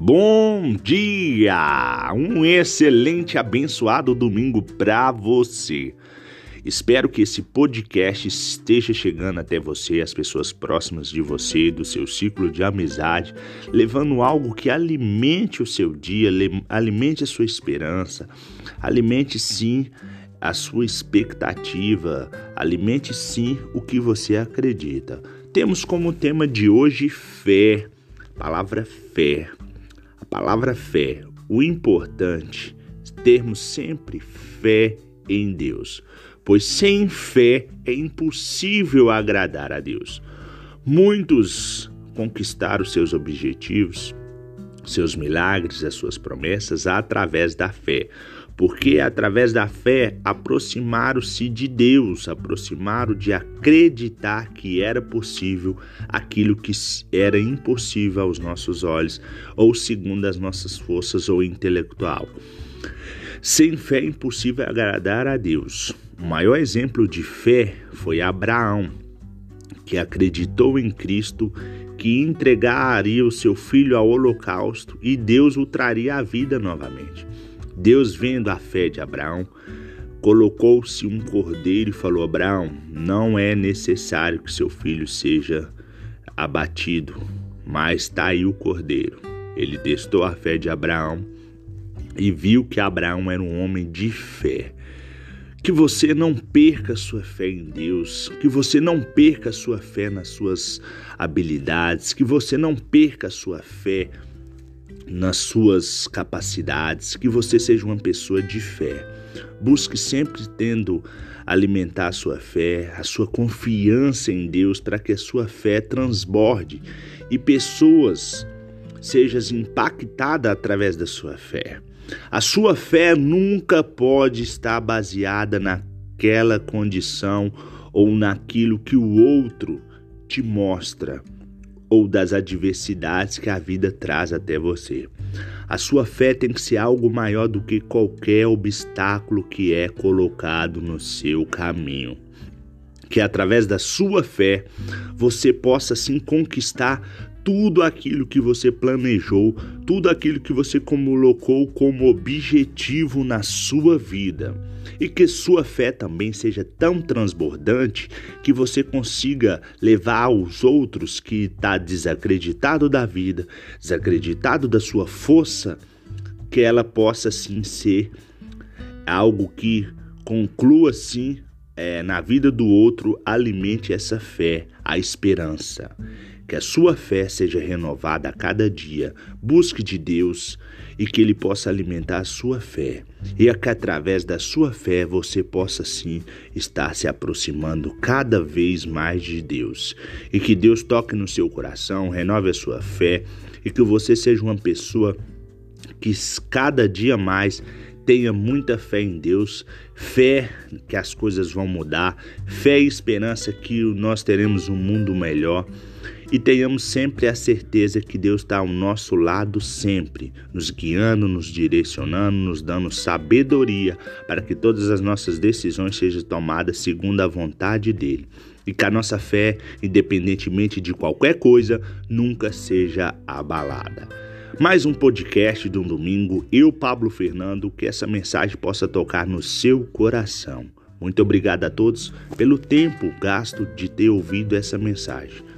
Bom dia! Um excelente, abençoado domingo para você. Espero que esse podcast esteja chegando até você, as pessoas próximas de você, do seu ciclo de amizade, levando algo que alimente o seu dia, alimente a sua esperança, alimente sim a sua expectativa, alimente sim o que você acredita. Temos como tema de hoje fé, palavra fé palavra fé, o importante é termos sempre fé em Deus, pois sem fé é impossível agradar a Deus. Muitos conquistaram seus objetivos, seus milagres, as suas promessas através da fé, porque através da fé aproximaram-se de Deus, aproximaram de acreditar que era possível aquilo que era impossível aos nossos olhos, ou segundo as nossas forças ou intelectual. Sem fé é impossível agradar a Deus. O maior exemplo de fé foi Abraão, que acreditou em Cristo que entregaria o seu filho ao holocausto e Deus o traria à vida novamente. Deus, vendo a fé de Abraão, colocou-se um cordeiro e falou: Abraão, não é necessário que seu filho seja abatido, mas está aí o cordeiro. Ele testou a fé de Abraão e viu que Abraão era um homem de fé. Que você não perca sua fé em Deus, que você não perca sua fé nas suas habilidades, que você não perca sua fé nas suas capacidades, que você seja uma pessoa de fé. Busque sempre tendo alimentar a sua fé, a sua confiança em Deus, para que a sua fé transborde e pessoas sejam impactadas através da sua fé. A sua fé nunca pode estar baseada naquela condição ou naquilo que o outro te mostra ou das adversidades que a vida traz até você. A sua fé tem que ser algo maior do que qualquer obstáculo que é colocado no seu caminho. Que através da sua fé você possa sim conquistar tudo aquilo que você planejou, tudo aquilo que você colocou como objetivo na sua vida. E que sua fé também seja tão transbordante que você consiga levar aos outros que está desacreditado da vida, desacreditado da sua força, que ela possa sim ser algo que conclua sim é, na vida do outro, alimente essa fé, a esperança. Que a sua fé seja renovada a cada dia. Busque de Deus e que Ele possa alimentar a sua fé. E que através da sua fé você possa sim estar se aproximando cada vez mais de Deus. E que Deus toque no seu coração, renove a sua fé e que você seja uma pessoa que cada dia mais tenha muita fé em Deus, fé que as coisas vão mudar, fé e esperança que nós teremos um mundo melhor e tenhamos sempre a certeza que Deus está ao nosso lado sempre, nos guiando, nos direcionando, nos dando sabedoria para que todas as nossas decisões sejam tomadas segundo a vontade dele. E que a nossa fé, independentemente de qualquer coisa, nunca seja abalada. Mais um podcast de um domingo, eu, Pablo Fernando, que essa mensagem possa tocar no seu coração. Muito obrigado a todos pelo tempo gasto de ter ouvido essa mensagem.